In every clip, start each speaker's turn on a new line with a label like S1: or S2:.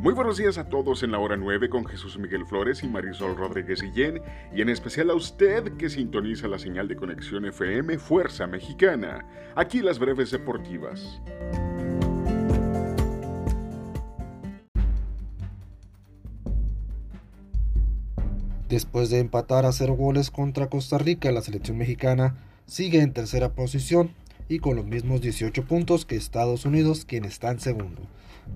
S1: Muy buenos días a todos en la hora 9 con Jesús Miguel Flores y Marisol Rodríguez Guillén y en especial a usted que sintoniza la señal de conexión FM Fuerza Mexicana. Aquí las breves deportivas.
S2: Después de empatar a cero goles contra Costa Rica, la selección mexicana sigue en tercera posición y con los mismos 18 puntos que Estados Unidos, quien está en segundo.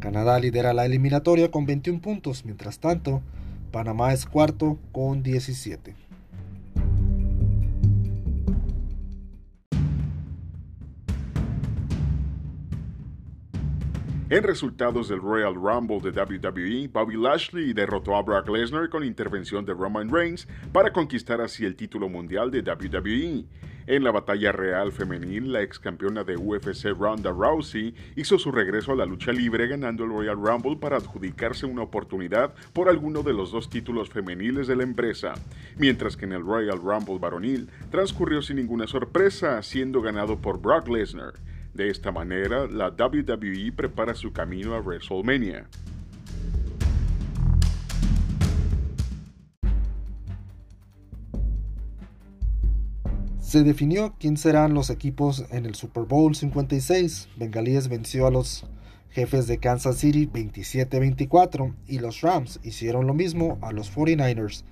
S2: Canadá lidera la eliminatoria con 21 puntos, mientras tanto, Panamá es cuarto con 17.
S1: En resultados del Royal Rumble de WWE, Bobby Lashley derrotó a Brock Lesnar con intervención de Roman Reigns para conquistar así el título mundial de WWE. En la batalla real femenil, la ex campeona de UFC Ronda Rousey hizo su regreso a la lucha libre ganando el Royal Rumble para adjudicarse una oportunidad por alguno de los dos títulos femeniles de la empresa, mientras que en el Royal Rumble varonil transcurrió sin ninguna sorpresa, siendo ganado por Brock Lesnar. De esta manera, la WWE prepara su camino a WrestleMania.
S2: Se definió quién serán los equipos en el Super Bowl 56. Bengalíes venció a los jefes de Kansas City 27-24 y los Rams hicieron lo mismo a los 49ers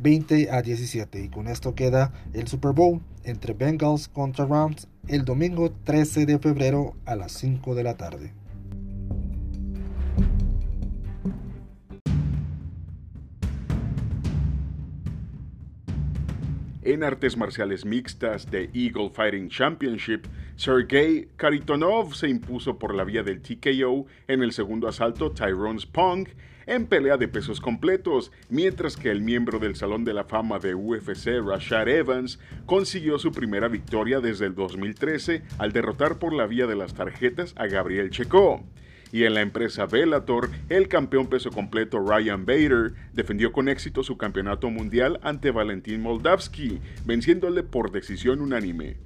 S2: 20 a 17 y con esto queda el Super Bowl entre Bengals contra Rams el domingo 13 de febrero a las 5 de la tarde.
S1: En artes marciales mixtas de Eagle Fighting Championship, Sergey Karitonov se impuso por la vía del TKO en el segundo asalto Tyrone Spong en pelea de pesos completos, mientras que el miembro del Salón de la Fama de UFC, Rashad Evans, consiguió su primera victoria desde el 2013 al derrotar por la vía de las tarjetas a Gabriel Checo y en la empresa Bellator, el campeón peso completo Ryan Bader defendió con éxito su campeonato mundial ante Valentín Moldavsky, venciéndole por decisión unánime.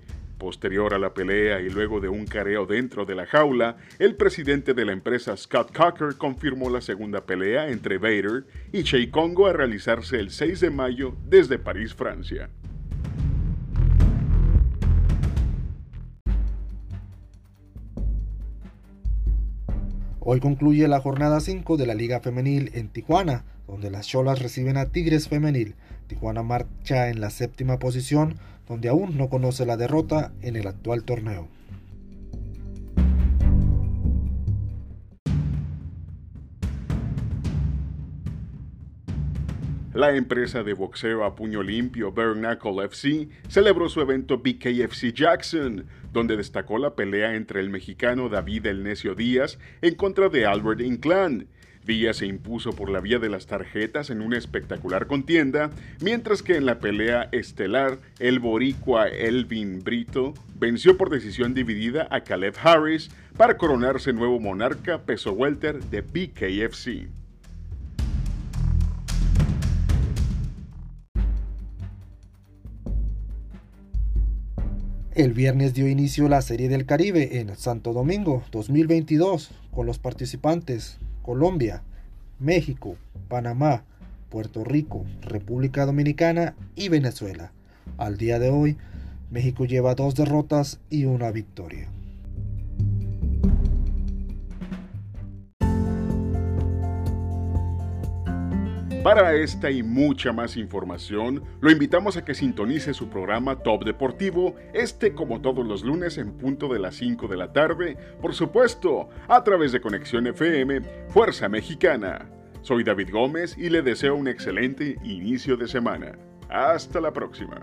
S1: Posterior a la pelea y luego de un careo dentro de la jaula, el presidente de la empresa Scott Cocker confirmó la segunda pelea entre Bader y Chey Congo a realizarse el 6 de mayo desde París, Francia.
S2: Hoy concluye la jornada 5 de la Liga Femenil en Tijuana, donde las Cholas reciben a Tigres Femenil. Tijuana marcha en la séptima posición, donde aún no conoce la derrota en el actual torneo.
S1: La empresa de boxeo a puño limpio Bare FC celebró su evento BKFC Jackson, donde destacó la pelea entre el mexicano David El Necio Díaz en contra de Albert Inclán. Díaz se impuso por la vía de las tarjetas en una espectacular contienda, mientras que en la pelea estelar, el boricua Elvin Brito venció por decisión dividida a Caleb Harris para coronarse nuevo monarca peso welter de BKFC.
S2: El viernes dio inicio la Serie del Caribe en Santo Domingo 2022 con los participantes Colombia, México, Panamá, Puerto Rico, República Dominicana y Venezuela. Al día de hoy, México lleva dos derrotas y una victoria.
S1: Para esta y mucha más información, lo invitamos a que sintonice su programa Top Deportivo, este como todos los lunes en punto de las 5 de la tarde, por supuesto, a través de Conexión FM, Fuerza Mexicana. Soy David Gómez y le deseo un excelente inicio de semana. Hasta la próxima.